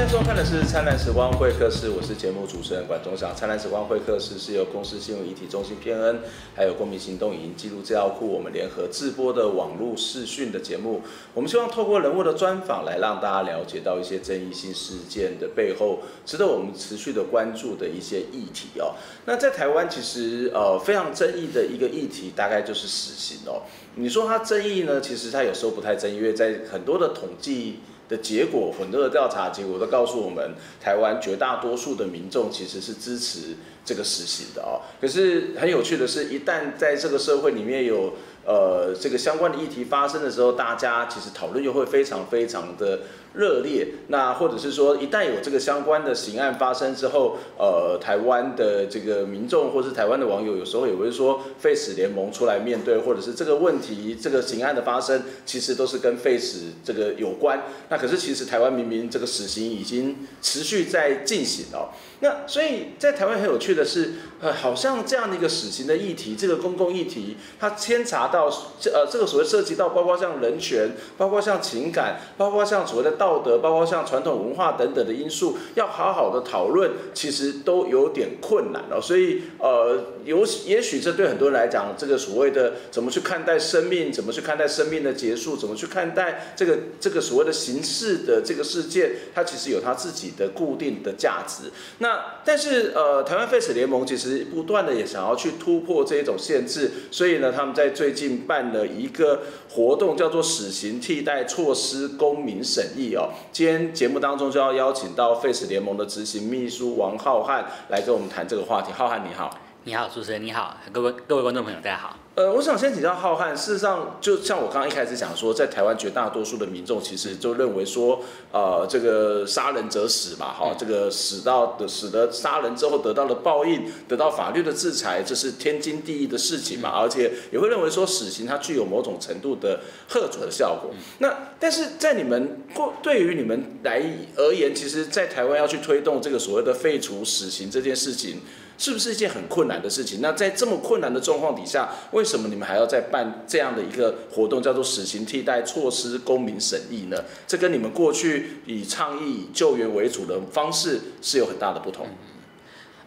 现在收看的是《灿烂时光会客室》，我是节目主持人管中祥。《灿烂时光会客室》是由公司新闻议题中心偏恩，还有公民行动影音记录资料库我们联合制播的网络视讯的节目。我们希望透过人物的专访，来让大家了解到一些争议性事件的背后，值得我们持续的关注的一些议题哦。那在台湾，其实呃非常争议的一个议题，大概就是死刑哦。你说它争议呢？其实它有时候不太争议，因为在很多的统计。的结果，很多的调查结果都告诉我们，台湾绝大多数的民众其实是支持这个实行的啊。可是很有趣的是，一旦在这个社会里面有呃这个相关的议题发生的时候，大家其实讨论又会非常非常的。热烈，那或者是说，一旦有这个相关的刑案发生之后，呃，台湾的这个民众或是台湾的网友，有时候也会说，Face 联盟出来面对，或者是这个问题，这个刑案的发生，其实都是跟 Face 这个有关。那可是其实台湾明明这个死刑已经持续在进行哦。那所以在台湾很有趣的是，呃，好像这样的一个死刑的议题，这个公共议题，它牵扯到这呃这个所谓涉及到包括像人权，包括像情感，包括像所谓的。道德，包括像传统文化等等的因素，要好好的讨论，其实都有点困难了。所以，呃，有也许这对很多人来讲，这个所谓的怎么去看待生命，怎么去看待生命的结束，怎么去看待这个这个所谓的形式的这个事件，它其实有它自己的固定的价值。那但是，呃，台湾 FACE 联盟其实不断的也想要去突破这一种限制，所以呢，他们在最近办了一个活动，叫做“死刑替代措施公民审议”。哦，今天节目当中就要邀请到 Face 联盟的执行秘书王浩瀚来跟我们谈这个话题。浩瀚你好，你好，主持人你好，各位各位观众朋友大家好。呃，我想先请教浩瀚。事实上，就像我刚刚一开始讲说，在台湾绝大多数的民众其实就认为说，呃，这个杀人者死嘛，哈，这个死到的死的杀人之后得到了报应，得到法律的制裁，这是天经地义的事情嘛，而且也会认为说死刑它具有某种程度的吓阻的效果。那但是在你们过对于你们来而言，其实，在台湾要去推动这个所谓的废除死刑这件事情。是不是一件很困难的事情？那在这么困难的状况底下，为什么你们还要再办这样的一个活动，叫做“死刑替代措施公民审议”呢？这跟你们过去以倡议、以救援为主的方式是有很大的不同。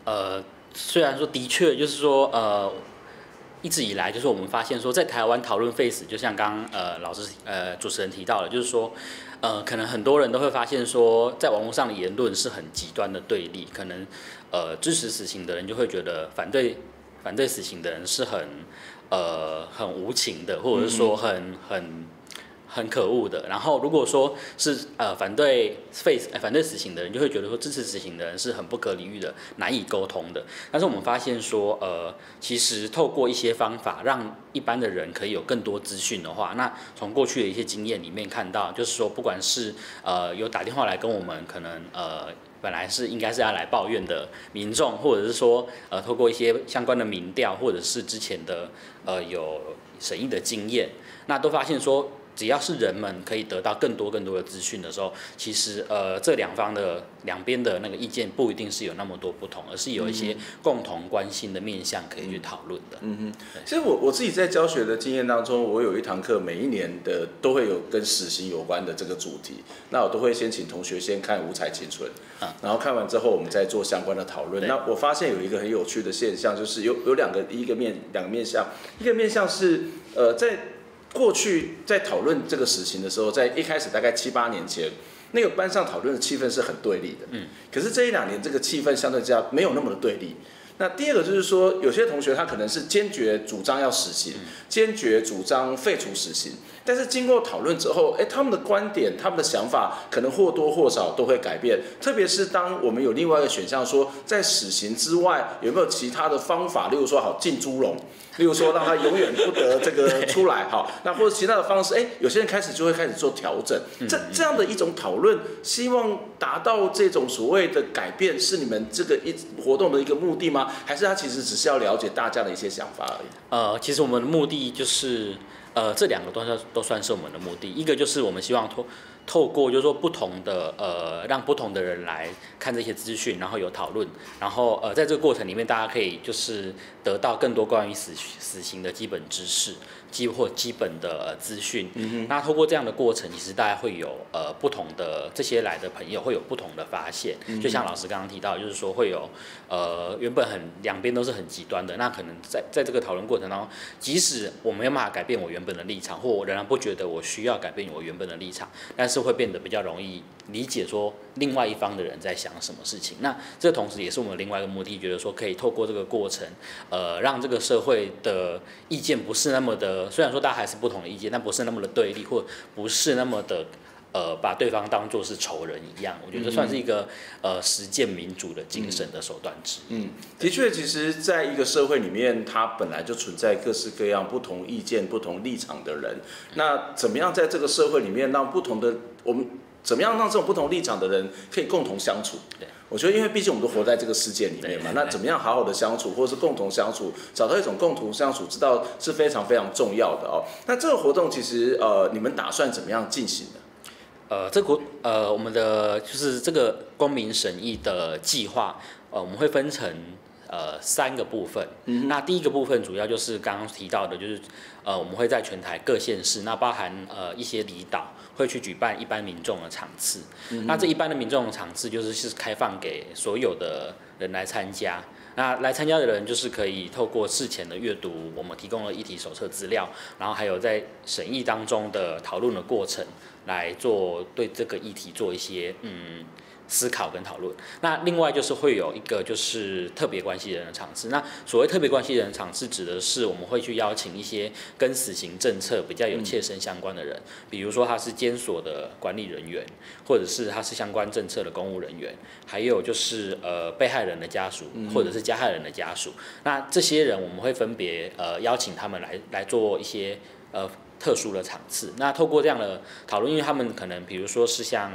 呃，虽然说的确就是说，呃，一直以来就是我们发现说，在台湾讨论废死，就像刚呃老师呃主持人提到的，就是说，呃，可能很多人都会发现说，在网络上的言论是很极端的对立，可能。呃，支持死刑的人就会觉得反对反对死刑的人是很呃很无情的，或者是说很很很可恶的。然后如果说是呃反对 face，反对死刑的人，就会觉得说支持死刑的人是很不可理喻的，难以沟通的。但是我们发现说，呃，其实透过一些方法，让一般的人可以有更多资讯的话，那从过去的一些经验里面看到，就是说不管是呃有打电话来跟我们，可能呃。本来是应该是要来抱怨的民众，或者是说，呃，透过一些相关的民调，或者是之前的呃有审议的经验，那都发现说。只要是人们可以得到更多更多的资讯的时候，其实呃这两方的两边的那个意见不一定是有那么多不同，而是有一些共同关心的面向可以去讨论的。嗯哼，其实我我自己在教学的经验当中，我有一堂课，每一年的都会有跟死刑有关的这个主题，那我都会先请同学先看《五彩青春》，啊，然后看完之后我们再做相关的讨论。那我发现有一个很有趣的现象，就是有有两个一个面两个面向，一个面向是呃在。过去在讨论这个事情的时候，在一开始大概七八年前，那个班上讨论的气氛是很对立的。嗯，可是这一两年这个气氛相对之下没有那么的对立。那第二个就是说，有些同学他可能是坚决主张要死刑，坚决主张废除死刑，但是经过讨论之后，哎，他们的观点、他们的想法可能或多或少都会改变。特别是当我们有另外一个选项说，在死刑之外有没有其他的方法，例如说好浸猪笼。例如说，让他永远不得这个出来，好，那或者其他的方式，哎，有些人开始就会开始做调整，这这样的一种讨论，希望达到这种所谓的改变，是你们这个一活动的一个目的吗？还是他其实只是要了解大家的一些想法而已？呃，其实我们的目的就是，呃，这两个东西都算是我们的目的，一个就是我们希望透透过就是说不同的呃，让不同的人来看这些资讯，然后有讨论，然后呃，在这个过程里面，大家可以就是得到更多关于死死刑的基本知识。基或基本的资讯，嗯、那透过这样的过程，其实大家会有呃不同的这些来的朋友会有不同的发现，嗯、就像老师刚刚提到，就是说会有呃原本很两边都是很极端的，那可能在在这个讨论过程当中，即使我没有办法改变我原本的立场，或我仍然不觉得我需要改变我原本的立场，但是会变得比较容易理解说另外一方的人在想什么事情。那这同时也是我们另外一个目的，觉得说可以透过这个过程，呃，让这个社会的意见不是那么的。虽然说大家还是不同的意见，但不是那么的对立，或不是那么的呃把对方当做是仇人一样。我觉得这算是一个呃实践民主的精神的手段之一。嗯，的确，其实在一个社会里面，它本来就存在各式各样不同意见、不同立场的人。那怎么样在这个社会里面让不同的我们？怎么样让这种不同立场的人可以共同相处？对，我觉得，因为毕竟我们都活在这个世界里面嘛，那怎么样好好的相处，或是共同相处，找到一种共同相处之道是非常非常重要的哦。那这个活动其实呃，你们打算怎么样进行呢？呃，这国呃，我们的就是这个公民审议的计划，呃，我们会分成。呃，三个部分。嗯、那第一个部分主要就是刚刚提到的，就是呃，我们会在全台各县市，那包含呃一些离岛，会去举办一般民众的场次。嗯、那这一般的民众的场次就是是开放给所有的人来参加。那来参加的人就是可以透过事前的阅读，我们提供了议题手册资料，然后还有在审议当中的讨论的过程，来做对这个议题做一些嗯。思考跟讨论，那另外就是会有一个就是特别关系人的场次。那所谓特别关系人的场次，指的是我们会去邀请一些跟死刑政策比较有切身相关的人，比如说他是监所的管理人员，或者是他是相关政策的公务人员，还有就是呃被害人的家属，或者是加害人的家属。那这些人我们会分别呃邀请他们来来做一些呃特殊的场次。那透过这样的讨论，因为他们可能比如说是像。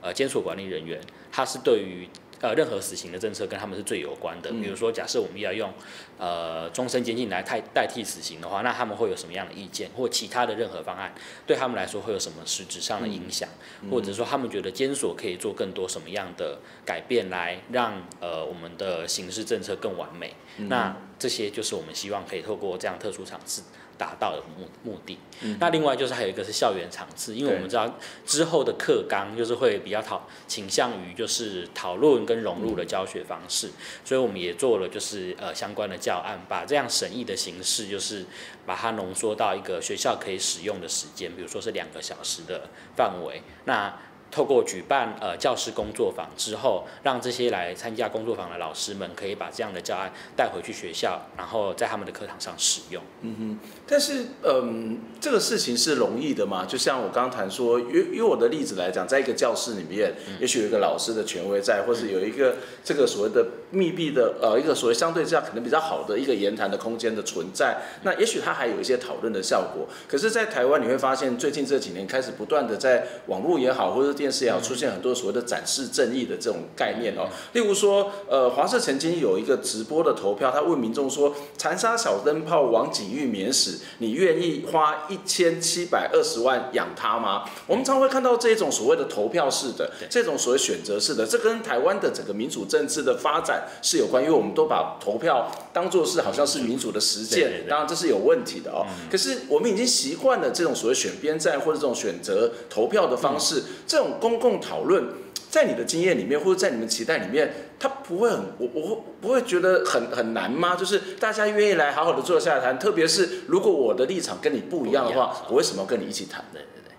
呃，监所管理人员，他是对于呃任何死刑的政策跟他们是最有关的。比如说，假设我们要用呃终身监禁来代代替死刑的话，那他们会有什么样的意见，或其他的任何方案，对他们来说会有什么实质上的影响，或者说他们觉得监所可以做更多什么样的改变，来让呃我们的刑事政策更完美。那这些就是我们希望可以透过这样特殊场次。达到的目目的，嗯、那另外就是还有一个是校园场次，因为我们知道之后的课纲就是会比较讨倾向于就是讨论跟融入的教学方式，嗯、所以我们也做了就是呃相关的教案，把这样审议的形式就是把它浓缩到一个学校可以使用的时间，比如说是两个小时的范围，那。透过举办呃教师工作坊之后，让这些来参加工作坊的老师们可以把这样的教案带回去学校，然后在他们的课堂上使用。嗯哼，但是嗯，这个事情是容易的吗？就像我刚刚谈说，以以我的例子来讲，在一个教室里面，嗯、也许有一个老师的权威在，或是有一个这个所谓的密闭的呃一个所谓相对这样可能比较好的一个言谈的空间的存在，那也许它还有一些讨论的效果。可是，在台湾你会发现，最近这几年开始不断的在网络也好，或者电视也好，出现很多所谓的展示正义的这种概念哦。例如说，呃，华社曾经有一个直播的投票，他问民众说：“残杀小灯泡王景玉免死，你愿意花一千七百二十万养他吗？”我们常会看到这种所谓的投票式的，这种所谓选择式的，这跟台湾的整个民主政治的发展是有关，因为我们都把投票当做是好像是民主的实践，当然这是有问题的哦。可是我们已经习惯了这种所谓选边站或者这种选择投票的方式，这种公共。讨论，在你的经验里面，或者在你们期待里面，他不会很，我我会不会觉得很很难吗？就是大家愿意来好好的坐下来谈，特别是如果我的立场跟你不一样的话，我为什么要跟你一起谈？对对对，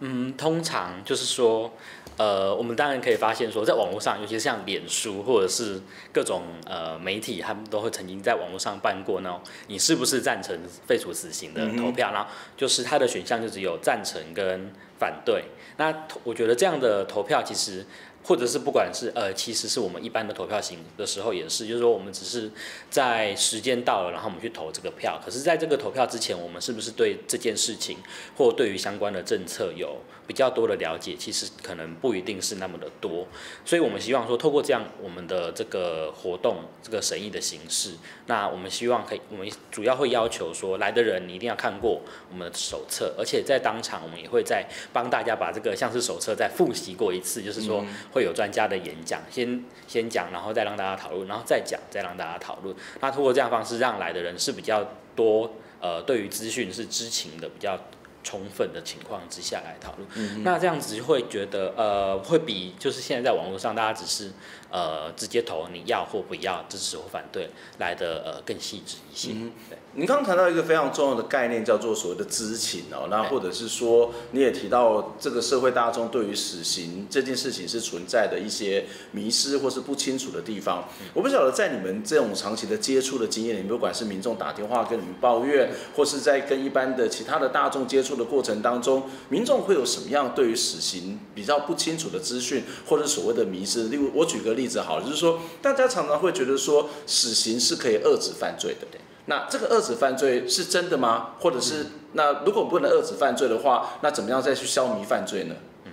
嗯，通常就是说，呃，我们当然可以发现说，在网络上，尤其是像脸书或者是各种呃媒体，他们都会曾经在网络上办过那种你是不是赞成废除死刑的投票，然后就是它的选项就只有赞成跟反对。那我觉得这样的投票其实，或者是不管是呃，其实是我们一般的投票型的时候也是，就是说我们只是在时间到了，然后我们去投这个票。可是在这个投票之前，我们是不是对这件事情或对于相关的政策有比较多的了解？其实可能不一定是那么的多。所以我们希望说，透过这样我们的这个活动，这个审议的形式，那我们希望可以，我们主要会要求说，来的人你一定要看过我们的手册，而且在当场我们也会再帮大家把这个像是手册再复习过一次，就是说。会有专家的演讲，先先讲，然后再让大家讨论，然后再讲，再让大家讨论。那通过这样方式，让来的人是比较多，呃，对于资讯是知情的比较充分的情况之下来讨论。嗯、那这样子就会觉得，呃，会比就是现在在网络上大家只是。呃，直接投你要或不要，支持或反对，来的呃更细致一些。嗯，对。您刚刚谈到一个非常重要的概念，叫做所谓的知情哦，那或者是说，你也提到这个社会大众对于死刑这件事情是存在的一些迷失或是不清楚的地方。嗯，我不晓得在你们这种长期的接触的经验里面，不管是民众打电话跟你们抱怨，或是在跟一般的其他的大众接触的过程当中，民众会有什么样对于死刑比较不清楚的资讯，或者所谓的迷失？例如，我举个例。例子好，就是说，大家常常会觉得说，死刑是可以遏制犯罪的。那这个遏制犯罪是真的吗？或者是，那如果不能遏制犯罪的话，那怎么样再去消弭犯罪呢？嗯，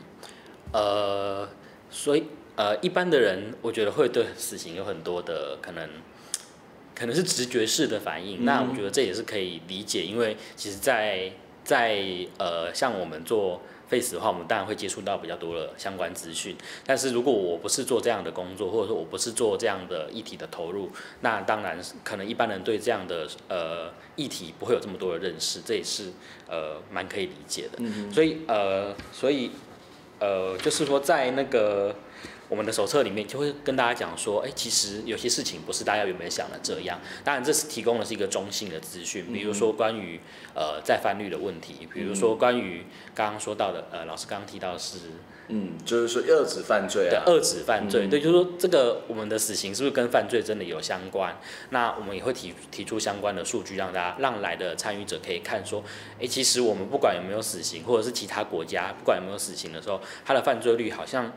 呃，所以呃，一般的人我觉得会对死刑有很多的可能，可能是直觉式的反应。嗯、那我觉得这也是可以理解，因为其实在，在在呃，像我们做。Face 的话，我们当然会接触到比较多的相关资讯。但是如果我不是做这样的工作，或者说我不是做这样的议题的投入，那当然可能一般人对这样的呃议题不会有这么多的认识，这也是呃蛮可以理解的。嗯、所以呃，所以呃，就是说在那个。我们的手册里面就会跟大家讲说，哎，其实有些事情不是大家原本想的这样。当然，这是提供的是一个中性的资讯，比如说关于呃再犯率的问题，比如说关于刚刚说到的，呃，老师刚刚提到的是，嗯，就是说遏制犯罪啊，对，遏制犯罪，对，就是说这个我们的死刑是不是跟犯罪真的有相关？那我们也会提提出相关的数据，让大家让来的参与者可以看说，哎，其实我们不管有没有死刑，或者是其他国家不管有没有死刑的时候，它的犯罪率好像。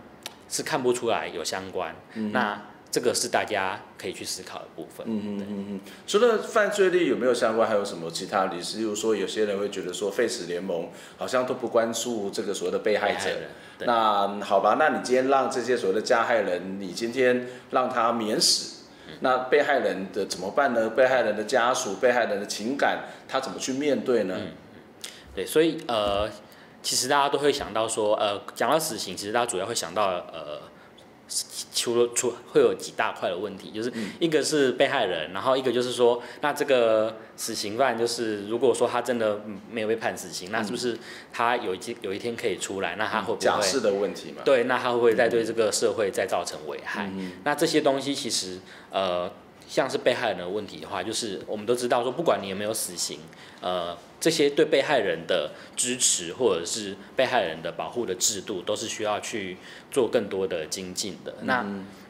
是看不出来有相关，嗯、那这个是大家可以去思考的部分。嗯嗯嗯嗯。除了犯罪率有没有相关，还有什么其他例子？例如说，有些人会觉得说，Face 联盟好像都不关注这个所谓的被害者。害那好吧，那你今天让这些所谓的加害人，你今天让他免死，嗯、那被害人的怎么办呢？被害人的家属、被害人的情感，他怎么去面对呢？嗯、对，所以呃。其实大家都会想到说，呃，讲到死刑，其实大家主要会想到，呃，除了除会有几大块的问题，就是一个是被害人，然后一个就是说，那这个死刑犯就是如果说他真的没有被判死刑，那是不是他有一有一天可以出来？那他会不会？假释的问题嘛。对，那他会不会再对这个社会再造成危害？嗯、那这些东西其实，呃，像是被害人的问题的话，就是我们都知道说，不管你有没有死刑，呃。这些对被害人的支持，或者是被害人的保护的制度，都是需要去做更多的精进的。那。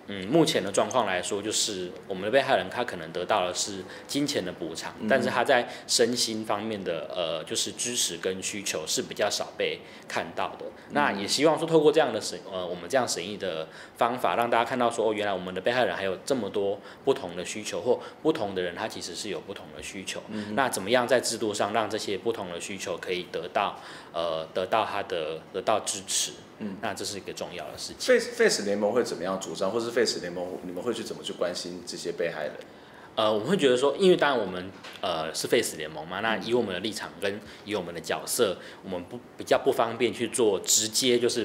嗯，目前的状况来说，就是我们的被害人他可能得到的是金钱的补偿，嗯、但是他在身心方面的呃，就是支持跟需求是比较少被看到的。嗯、那也希望说，透过这样的审呃，我们这样审议的方法，让大家看到说，哦，原来我们的被害人还有这么多不同的需求，或不同的人他其实是有不同的需求。嗯、那怎么样在制度上让这些不同的需求可以得到呃，得到他的得到支持？嗯，那这是一个重要的事情。Face Face 联盟会怎么样主张，或是 Face 联盟你们会去怎么去关心这些被害人？呃，我们会觉得说，因为当然我们呃是 Face 联盟嘛，那以我们的立场跟以我们的角色，我们不比较不方便去做直接就是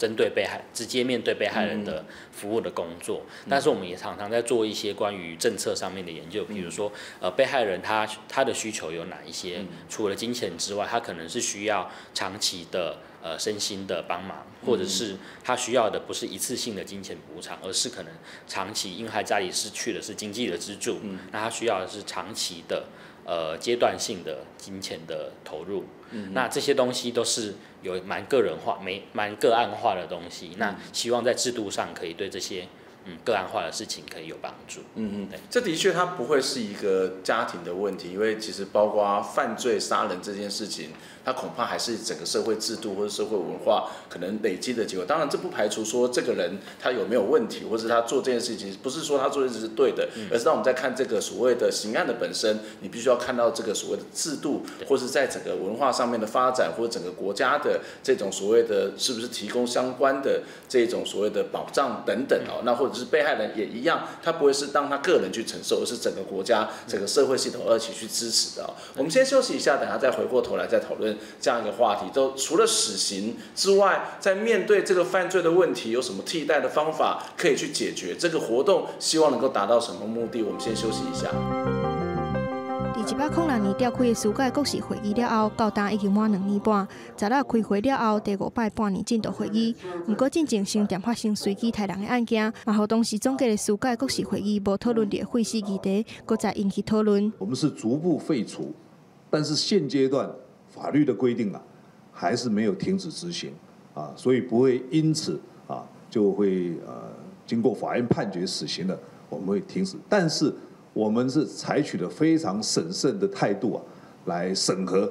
针对被害直接面对被害人的服务的工作。嗯、但是我们也常常在做一些关于政策上面的研究，比如说呃被害人他他的需求有哪一些？嗯、除了金钱之外，他可能是需要长期的。呃，身心的帮忙，或者是他需要的不是一次性的金钱补偿，而是可能长期，因为他家里失去的是经济的支柱，嗯、那他需要的是长期的呃阶段性的金钱的投入。嗯、那这些东西都是有蛮个人化、没蛮个案化的东西。嗯、那希望在制度上可以对这些嗯个案化的事情可以有帮助。嗯嗯，对这的确它不会是一个家庭的问题，因为其实包括犯罪杀人这件事情。它恐怕还是整个社会制度或者社会文化可能累积的结果。当然，这不排除说这个人他有没有问题，或者他做这件事情不是说他做的事是对的，而是当我们在看这个所谓的刑案的本身，你必须要看到这个所谓的制度，或是在整个文化上面的发展，或者整个国家的这种所谓的是不是提供相关的这种所谓的保障等等哦。那或者是被害人也一样，他不会是当他个人去承受，而是整个国家、整个社会系统二起去支持的哦。我们先休息一下，等下再回过头来再讨论这样一个话题。都除了死刑之外，在面对这个犯罪的问题，有什么替代的方法可以去解决？这个活动希望能够达到什么目的？我们先休息一下。一百零六年召开的司改国是会议了后，到今已经满两年半。十六开会了后，第五摆半年进度会议，不过进前先电发生随机杀人的案件，然后当时总结的司改国是会议无讨论的废死议题，搁再引起讨论。我们是逐步废除，但是现阶段法律的规定啊，还是没有停止执行啊，所以不会因此啊就会呃经过法院判决死刑的，我们会停止，但是。我们是采取了非常审慎的态度啊，来审核。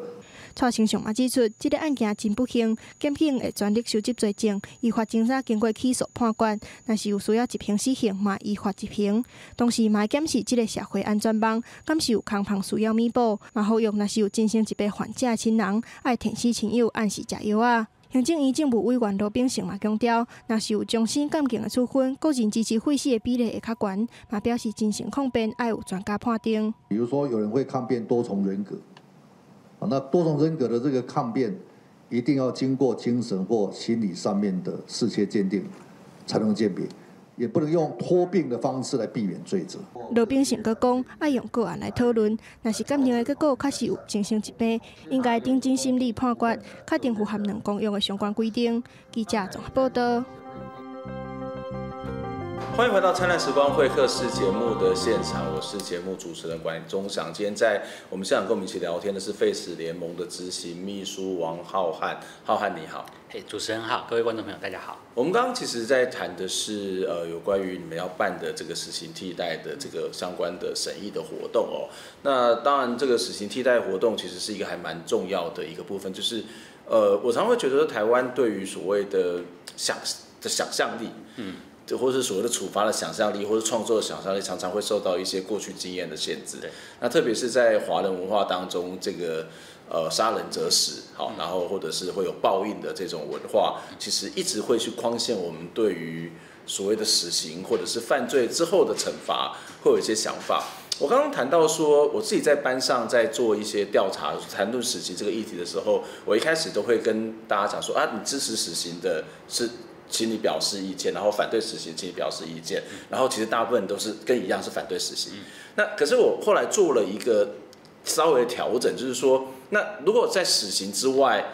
蔡清祥也指出，这个案件真不幸，检警会全力收集罪证，依法侦查，经过起诉判决，若是有需要执行死刑嘛，依法执行。同时嘛，检视这个社会安全网，敢是有空隙需要弥补，嘛呼吁，若是有进行一笔患者亲人，爱天使亲友按时食药啊。行政院政务委员罗秉成嘛强调，若是有终身监禁的处分，个人支持废死的比例会较悬，嘛表示进行抗辩爱有专家判定。比如说，有人会抗辩多重人格，啊，那多重人格的这个抗辩，一定要经过精神或心理上面的适切鉴定，才能鉴别。也不能用拖病的方式来避免罪责。罗秉成阁讲，爱用个案来讨论，若是鉴定的结果确实有精神疾病，应该定尽心理判决，确定符合两公约的相关规定。记者综合报道。欢迎回到《灿烂时光会客室》节目的现场，我是节目主持人管中祥。今天在我们现场跟我们一起聊天的是 Face 联盟的执行秘书王浩瀚，浩瀚你好。嘿，主持人好，各位观众朋友大家好。我们刚刚其实在谈的是呃有关于你们要办的这个死刑替代的这个相关的审议的活动哦。那当然，这个死刑替代活动其实是一个还蛮重要的一个部分，就是呃我常会觉得台湾对于所谓的想的想象力，嗯。或者是所谓的处罚的想象力，或是创作的想象力，常常会受到一些过去经验的限制。那特别是在华人文化当中，这个呃杀人者死，好，然后或者是会有报应的这种文化，其实一直会去框限我们对于所谓的死刑或者是犯罪之后的惩罚，会有一些想法。我刚刚谈到说，我自己在班上在做一些调查，谈论死刑这个议题的时候，我一开始都会跟大家讲说啊，你支持死刑的是。请你表示意见，然后反对死刑，请你表示意见，然后其实大部分都是跟一样是反对死刑。那可是我后来做了一个稍微调整，就是说，那如果在死刑之外，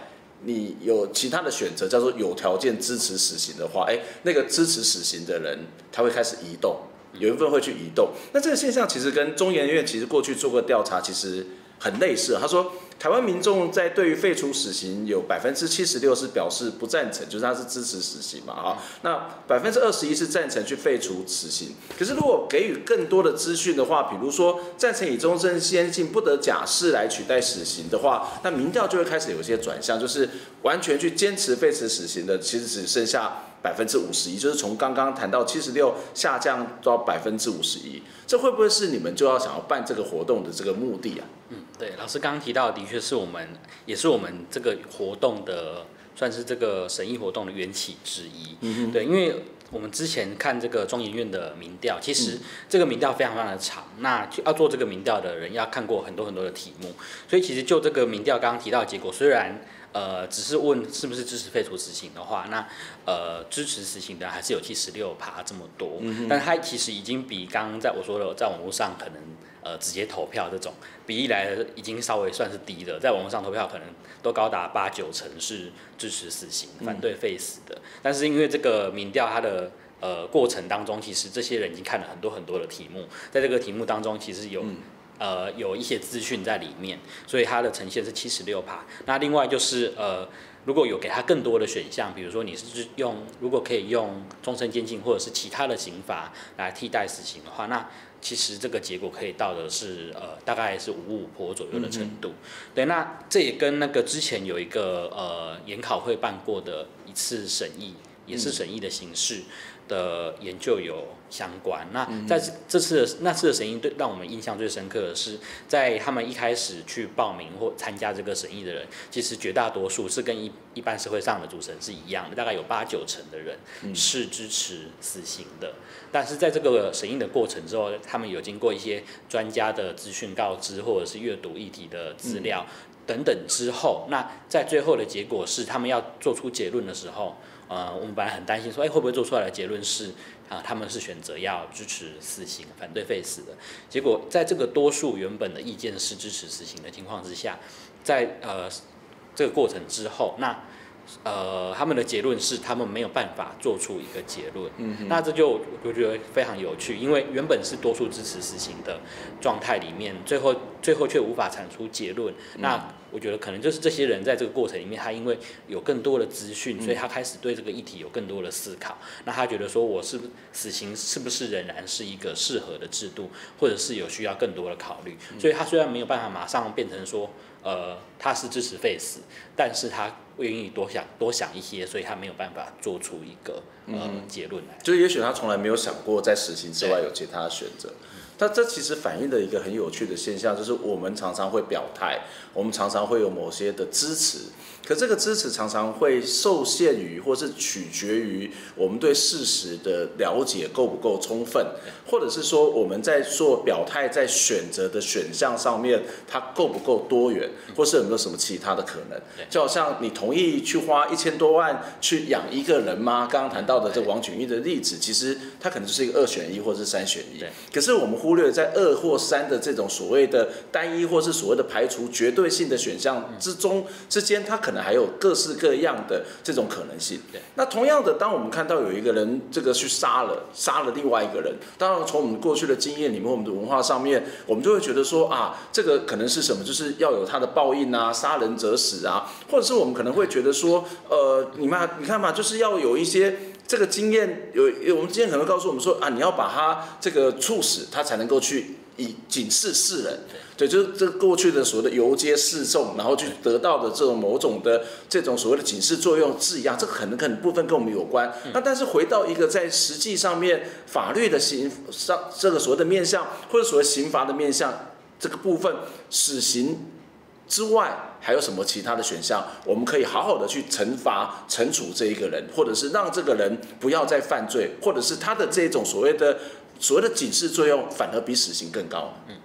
你有其他的选择，叫做有条件支持死刑的话，哎，那个支持死刑的人他会开始移动，有一部分会去移动。那这个现象其实跟中研院其实过去做过调查，其实很类似。他说。台湾民众在对于废除死刑有百分之七十六是表示不赞成，就是他是支持死刑嘛，哈。那百分之二十一是赞成去废除死刑。可是如果给予更多的资讯的话，比如说赞成以终身监禁不得假释来取代死刑的话，那民调就会开始有些转向，就是完全去坚持废除死刑的，其实只剩下百分之五十一，就是从刚刚谈到七十六下降到百分之五十一。这会不会是你们就要想要办这个活动的这个目的啊？嗯，对，老师刚刚提到的，的确是我们，也是我们这个活动的，算是这个审议活动的缘起之一。嗯哼，对，因为我们之前看这个中研院的民调，其实这个民调非常非常的长，那要做这个民调的人要看过很多很多的题目，所以其实就这个民调刚刚提到的结果，虽然。呃，只是问是不是支持废除死刑的话，那呃支持死刑的还是有七十六趴这么多，嗯、但他其实已经比刚刚在我说的在网络上可能呃直接投票这种比例来已经稍微算是低的，在网络上投票可能都高达八九成是支持死刑，反对废死的。嗯、但是因为这个民调它的呃过程当中，其实这些人已经看了很多很多的题目，在这个题目当中其实有。嗯呃，有一些资讯在里面，所以它的呈现是七十六趴。那另外就是呃，如果有给他更多的选项，比如说你是用如果可以用终身监禁或者是其他的刑罚来替代死刑的话，那其实这个结果可以到的是呃大概是五五坡左右的程度。嗯、对，那这也跟那个之前有一个呃研考会办过的一次审议，也是审议的形式。嗯的研究有相关。那在这次的那次的审议，对让我们印象最深刻的是，在他们一开始去报名或参加这个审议的人，其实绝大多数是跟一一般社会上的主持人是一样的，大概有八九成的人是支持死刑的。但是在这个审议的过程之后，他们有经过一些专家的资讯告知，或者是阅读议题的资料等等之后，那在最后的结果是，他们要做出结论的时候。呃，我们本来很担心说，哎，会不会做出来的结论是啊，他们是选择要支持死刑，反对废死的。结果在这个多数原本的意见是支持死刑的情况之下，在呃这个过程之后，那。呃，他们的结论是他们没有办法做出一个结论，嗯，那这就我觉得非常有趣，因为原本是多数支持死刑的状态里面，最后最后却无法产出结论，嗯、那我觉得可能就是这些人在这个过程里面，他因为有更多的资讯，所以他开始对这个议题有更多的思考，嗯、那他觉得说，我是不死刑是不是仍然是一个适合的制度，或者是有需要更多的考虑，所以他虽然没有办法马上变成说，呃，他是支持 Face，，但是他。愿意多想多想一些，所以他没有办法做出一个呃、嗯、结论来。就也许他从来没有想过在实行之外有其他的选择。但这其实反映的一个很有趣的现象，就是我们常常会表态，我们常常会有某些的支持。可这个支持常常会受限于，或是取决于我们对事实的了解够不够充分，或者是说我们在做表态，在选择的选项上面，它够不够多元，或是有没有什么其他的可能？就好像你同意去花一千多万去养一个人吗？刚刚谈到的这王俊义的例子，其实它可能就是一个二选一，或者是三选一。可是我们忽略在二或三的这种所谓的单一，或是所谓的排除绝对性的选项之中之间，它可能。还有各式各样的这种可能性。那同样的，当我们看到有一个人这个去杀了杀了另外一个人，当然从我们过去的经验里面，我们的文化上面，我们就会觉得说啊，这个可能是什么？就是要有他的报应啊，杀人者死啊，或者是我们可能会觉得说，呃，你们你看嘛，就是要有一些这个经验，有有我们经验可能告诉我们说啊，你要把他这个处死，他才能够去。以警示世人，对，就是这过去的所谓的游街示众，然后去得到的这种某种的这种所谓的警示作用是一样，这可能可能部分跟我们有关。那但是回到一个在实际上面法律的刑上这个所谓的面向，或者所谓刑罚的面向这个部分，死刑之外还有什么其他的选项？我们可以好好的去惩罚、惩处这一个人，或者是让这个人不要再犯罪，或者是他的这种所谓的。所谓的警示作用反而比死刑更高。嗯，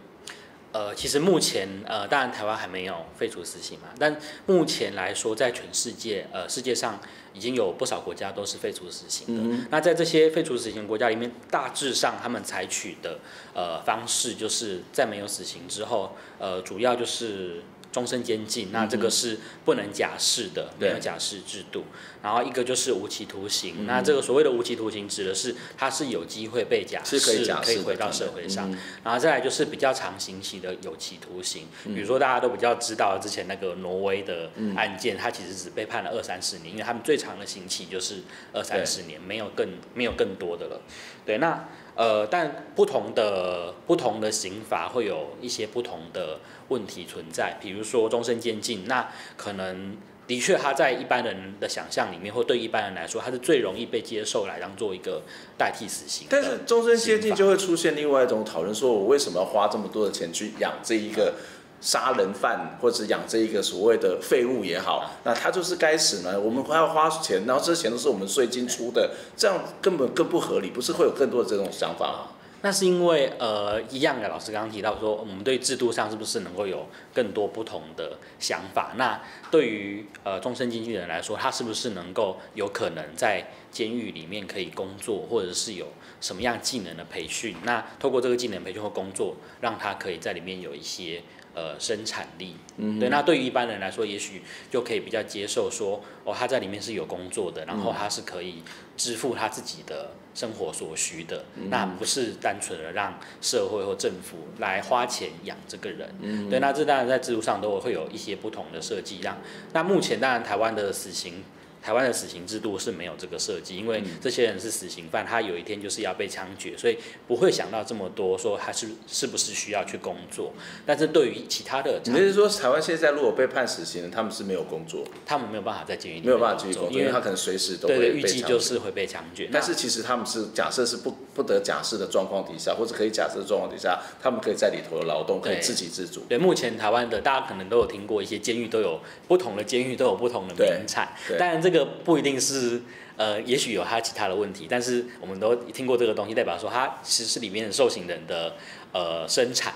呃，其实目前呃，当然台湾还没有废除死刑嘛，但目前来说，在全世界呃，世界上已经有不少国家都是废除死刑的。嗯、那在这些废除死刑国家里面，大致上他们采取的呃方式，就是在没有死刑之后，呃，主要就是。终身监禁，那这个是不能假释的，没有假释制度。然后一个就是无期徒刑，嗯、那这个所谓的无期徒刑指的是他是有机会被假释，可以假，可以回到社会上。嗯、然后再来就是比较长刑期的有期徒刑，嗯、比如说大家都比较知道之前那个挪威的案件，他其实只被判了二三十年，因为他们最长的刑期就是二三十年，没有更没有更多的了。对，那。呃，但不同的不同的刑罚会有一些不同的问题存在，比如说终身监禁，那可能的确他在一般人的想象里面，或对一般人来说，他是最容易被接受来当做一个代替死刑。但是终身监禁就会出现另外一种讨论，说我为什么要花这么多的钱去养这一个？杀人犯或者养这一个所谓的废物也好，那他就是该死呢？我们还要花钱，然后这些钱都是我们税金出的，这样根本更不合理，不是会有更多的这种想法吗？那是因为呃，一样的老师刚刚提到说，我们对制度上是不是能够有更多不同的想法？那对于呃终身经纪人来说，他是不是能够有可能在监狱里面可以工作，或者是有什么样技能的培训？那透过这个技能培训或工作，让他可以在里面有一些。呃生产力。嗯，对，那对于一般人来说，也许就可以比较接受说，哦，他在里面是有工作的，然后他是可以支付他自己的生活所需的，嗯、那不是单纯的让社会或政府来花钱养这个人。嗯，对，那这当然在制度上都会有一些不同的设计，让那目前当然台湾的死刑。台湾的死刑制度是没有这个设计，因为这些人是死刑犯，他有一天就是要被枪决，所以不会想到这么多，说他是是不是需要去工作。但是对于其他的，你是说台湾现在如果被判死刑，他们是没有工作，他们没有办法在监狱里面没有办法继续工作，因为他可能随时都会预计就是会被枪决。但是其实他们是假设是不不得假释的状况底下，或者可以假设的状况底下，他们可以在里头的劳动可以自给自足。对，目前台湾的大家可能都有听过一些监狱都有不同的监狱都有不同的名产，当然这个不一定是。呃，也许有他其他的问题，但是我们都听过这个东西，代表说它其实是里面的受刑人的呃生产，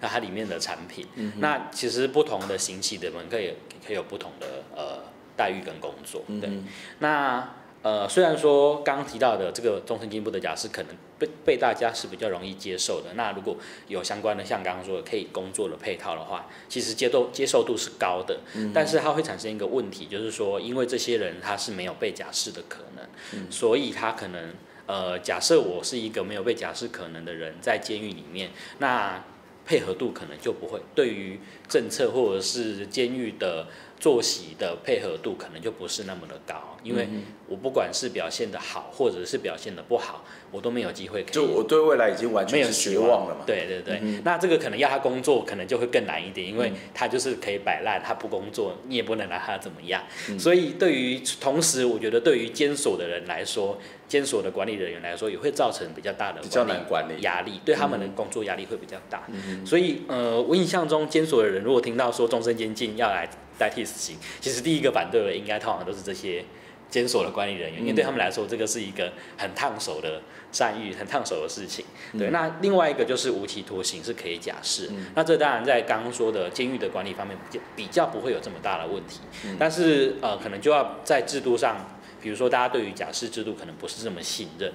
那它里面的产品，嗯、那其实不同的刑期的门可以可以有不同的呃待遇跟工作，对，嗯、那。呃，虽然说刚刚提到的这个终身监禁不得假释可能被被大家是比较容易接受的，那如果有相关的像刚刚说的可以工作的配套的话，其实接受接受度是高的，嗯、但是它会产生一个问题，就是说因为这些人他是没有被假释的可能，嗯、所以他可能呃假设我是一个没有被假释可能的人在监狱里面，那配合度可能就不会。对于政策或者是监狱的。作息的配合度可能就不是那么的高，因为我不管是表现的好，或者是表现的不好，我都没有机会可以。就我对未来已经完全是绝望了嘛？对对对，嗯、那这个可能要他工作，可能就会更难一点，因为他就是可以摆烂，他不工作，你也不能拿他怎么样。嗯、所以对于同时，我觉得对于监所的人来说，监所的管理人员来说，也会造成比较大的比较难管理。压力，对他们的工作压力会比较大。嗯、所以呃，我印象中监所的人如果听到说终身监禁要来。代替死刑，其实第一个反对的应该通常都是这些监所的管理人员，因为对他们来说，这个是一个很烫手的山芋，很烫手的事情。对，那另外一个就是无期徒刑是可以假释，那这当然在刚刚说的监狱的管理方面比较不会有这么大的问题，但是呃，可能就要在制度上，比如说大家对于假释制度可能不是这么信任。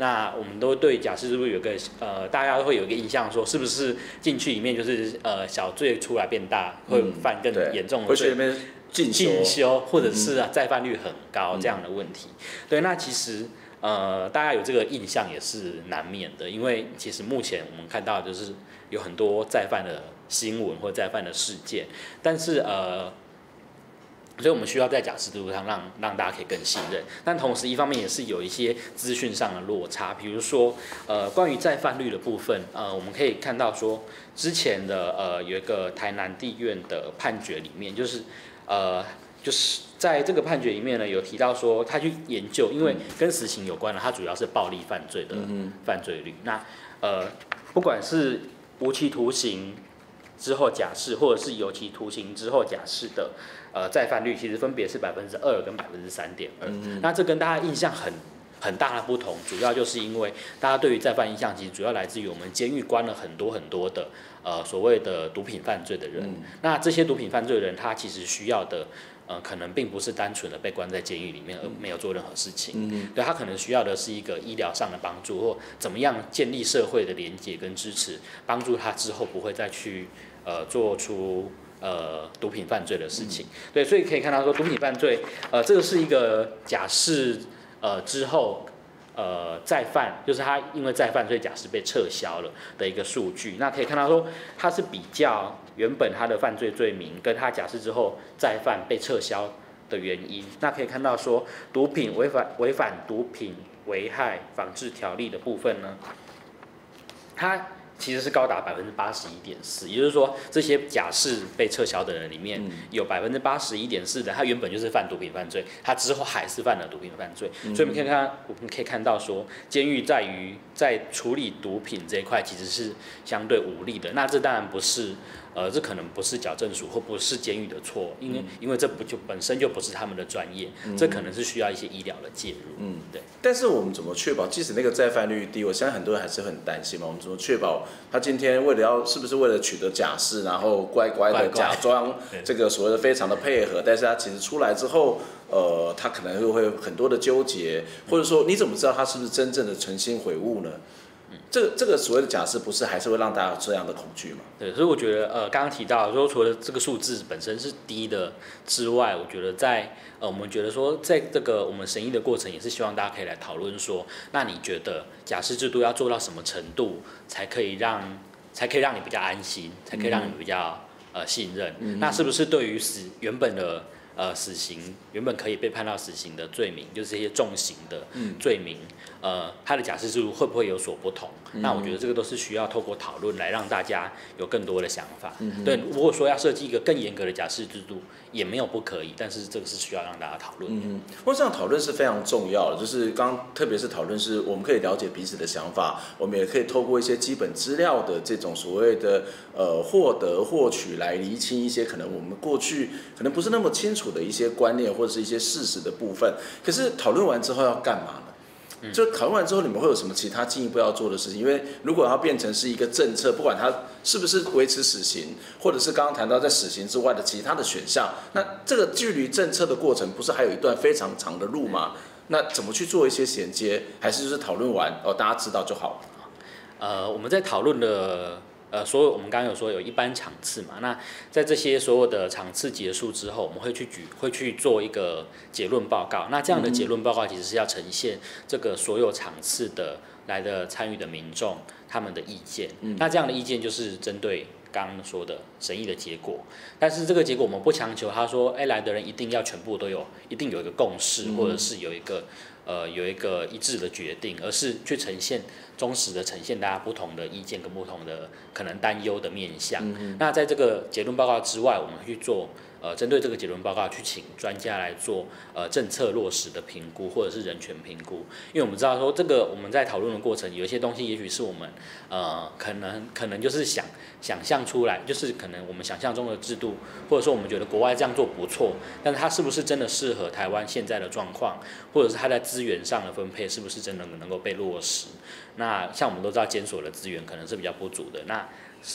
那我们都对假释制度有个呃，大家都会有一个印象，说是不是进去里面就是呃小罪出来变大，会犯更严重的罪，进修，修或者是啊再犯率很高这样的问题。嗯、对，那其实呃大家有这个印象也是难免的，因为其实目前我们看到就是有很多再犯的新闻或再犯的事件，但是呃。所以我们需要在假释制度上让让大家可以更信任，但同时一方面也是有一些资讯上的落差，比如说呃关于再犯率的部分，呃我们可以看到说之前的呃有一个台南地院的判决里面，就是呃就是在这个判决里面呢有提到说他去研究，因为跟死刑有关的，它主要是暴力犯罪的犯罪率，那呃不管是无期徒刑之后假释，或者是有期徒刑之后假释的。呃，再犯率其实分别是百分之二跟百分之三点二，那这跟大家印象很很大的不同，主要就是因为大家对于再犯印象其实主要来自于我们监狱关了很多很多的呃所谓的毒品犯罪的人，嗯、那这些毒品犯罪的人他其实需要的呃可能并不是单纯的被关在监狱里面而没有做任何事情，嗯、对他可能需要的是一个医疗上的帮助或怎么样建立社会的连接跟支持，帮助他之后不会再去呃做出。呃，毒品犯罪的事情，嗯、对，所以可以看到说，毒品犯罪，呃，这个是一个假释，呃之后，呃再犯，就是他因为再犯罪假释被撤销了的一个数据。那可以看到说，他是比较原本他的犯罪罪名跟他假释之后再犯被撤销的原因。那可以看到说，毒品违反违反毒品危害防治条例的部分呢，他。其实是高达百分之八十一点四，也就是说，这些假释被撤销的人里面有百分之八十一点四的，他原本就是犯毒品犯罪，他之后还是犯了毒品犯罪，所以我们可以看，我们可以看到说，监狱在于在处理毒品这一块其实是相对无力的，那这当然不是。呃，这可能不是矫正署或不是监狱的错，因为、嗯、因为这不就本身就不是他们的专业，嗯、这可能是需要一些医疗的介入。嗯，对。但是我们怎么确保，即使那个再犯率低，我相信很多人还是很担心嘛。我们怎么确保他今天为了要是不是为了取得假释，然后乖乖的假装这个所谓的非常的配合，但是他其实出来之后，呃，他可能又会很多的纠结，或者说你怎么知道他是不是真正的诚心悔悟呢？这个这个所谓的假释，不是还是会让大家有这样的恐惧吗？对，所以我觉得呃，刚刚提到说，除了这个数字本身是低的之外，我觉得在呃，我们觉得说，在这个我们审议的过程，也是希望大家可以来讨论说，那你觉得假释制度要做到什么程度，才可以让才可以让你比较安心，才可以让你比较、嗯、呃信任？嗯、那是不是对于死原本的呃死刑原本可以被判到死刑的罪名，就是一些重刑的罪名？嗯呃，他的假释制度会不会有所不同？嗯、那我觉得这个都是需要透过讨论来让大家有更多的想法。嗯、对，如果说要设计一个更严格的假释制度，也没有不可以，但是这个是需要让大家讨论。嗯，我想讨论是非常重要的，就是刚特别是讨论是我们可以了解彼此的想法，我们也可以透过一些基本资料的这种所谓的呃获得获取来厘清一些可能我们过去可能不是那么清楚的一些观念或者是一些事实的部分。可是讨论完之后要干嘛呢？就讨论完之后，你们会有什么其他进一步要做的事情？因为如果它变成是一个政策，不管它是不是维持死刑，或者是刚刚谈到在死刑之外的其他的选项，那这个距离政策的过程不是还有一段非常长的路吗？那怎么去做一些衔接？还是就是讨论完哦，大家知道就好了？呃，我们在讨论的。呃，所有我们刚刚有说有一般场次嘛，那在这些所有的场次结束之后，我们会去举会去做一个结论报告。那这样的结论报告其实是要呈现这个所有场次的来的参与的民众他们的意见。嗯、那这样的意见就是针对刚刚说的审议的结果。但是这个结果我们不强求他说，哎，来的人一定要全部都有，一定有一个共识，或者是有一个。呃，有一个一致的决定，而是去呈现忠实的呈现大家不同的意见跟不同的可能担忧的面向。那在这个结论报告之外，我们去做。呃，针对这个结论报告，去请专家来做呃政策落实的评估，或者是人权评估。因为我们知道说，这个我们在讨论的过程，有一些东西也许是我们呃可能可能就是想想象出来，就是可能我们想象中的制度，或者说我们觉得国外这样做不错，但是它是不是真的适合台湾现在的状况，或者是它在资源上的分配是不是真的能够被落实？那像我们都知道，检索的资源可能是比较不足的。那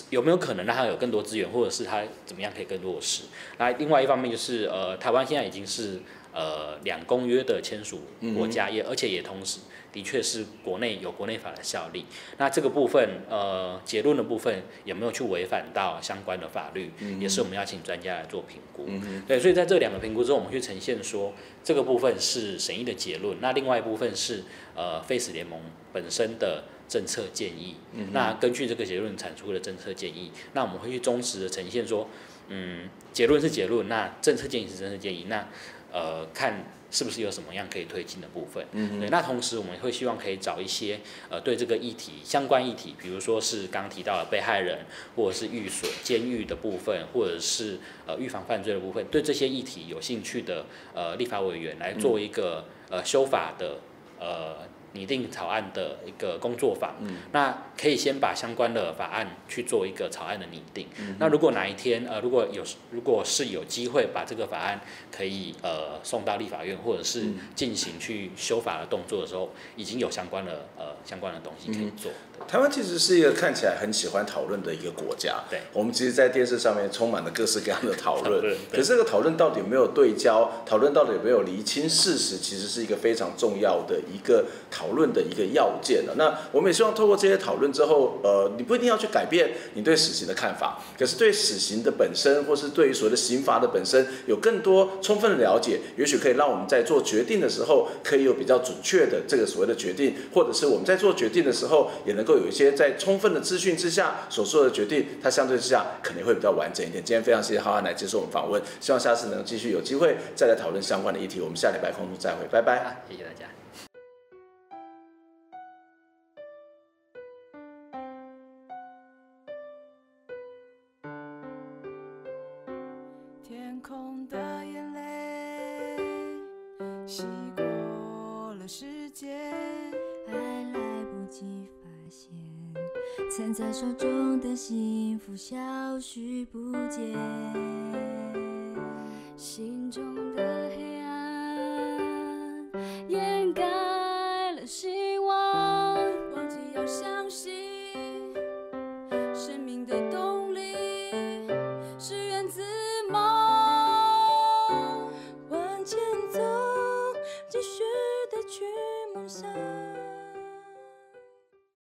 有没有可能让他有更多资源，或者是他怎么样可以更落实？那另外一方面就是，呃，台湾现在已经是呃两公约的签署国家，也而且也同时的确是国内有国内法的效力。那这个部分，呃，结论的部分有没有去违反到相关的法律，也是我们要请专家来做评估。对，所以在这两个评估之后，我们去呈现说，这个部分是审议的结论，那另外一部分是呃 Face 联盟本身的。政策建议，那根据这个结论产出的政策建议，那我们会去忠实的呈现说，嗯，结论是结论，那政策建议是政策建议，那呃看是不是有什么样可以推进的部分，嗯，对，那同时我们会希望可以找一些呃对这个议题相关议题，比如说是刚提到的被害人，或者是寓所监狱的部分，或者是呃预防犯罪的部分，对这些议题有兴趣的呃立法委员来做一个呃修法的呃。拟定草案的一个工作坊，嗯、那可以先把相关的法案去做一个草案的拟定。嗯、那如果哪一天呃，如果有如果是有机会把这个法案可以呃送到立法院，或者是进行去修法的动作的时候，已经有相关的呃相关的东西可以做。嗯台湾其实是一个看起来很喜欢讨论的一个国家。对，我们其实，在电视上面充满了各式各样的讨论。可是这个讨论到底有没有对焦？讨论到底有没有厘清事实？其实是一个非常重要的一个讨论的一个要件了。那我们也希望透过这些讨论之后，呃，你不一定要去改变你对死刑的看法，可是对死刑的本身，或是对于所谓的刑罚的本身，有更多充分的了解，也许可以让我们在做决定的时候，可以有比较准确的这个所谓的决定，或者是我们在做决定的时候，也能够。有一些在充分的资讯之下所做的决定，它相对之下肯定会比较完整一点。今天非常谢谢浩瀚来接受我们访问，希望下次能继续有机会再来讨论相关的议题。我们下礼拜空中再会，拜拜，谢谢大家。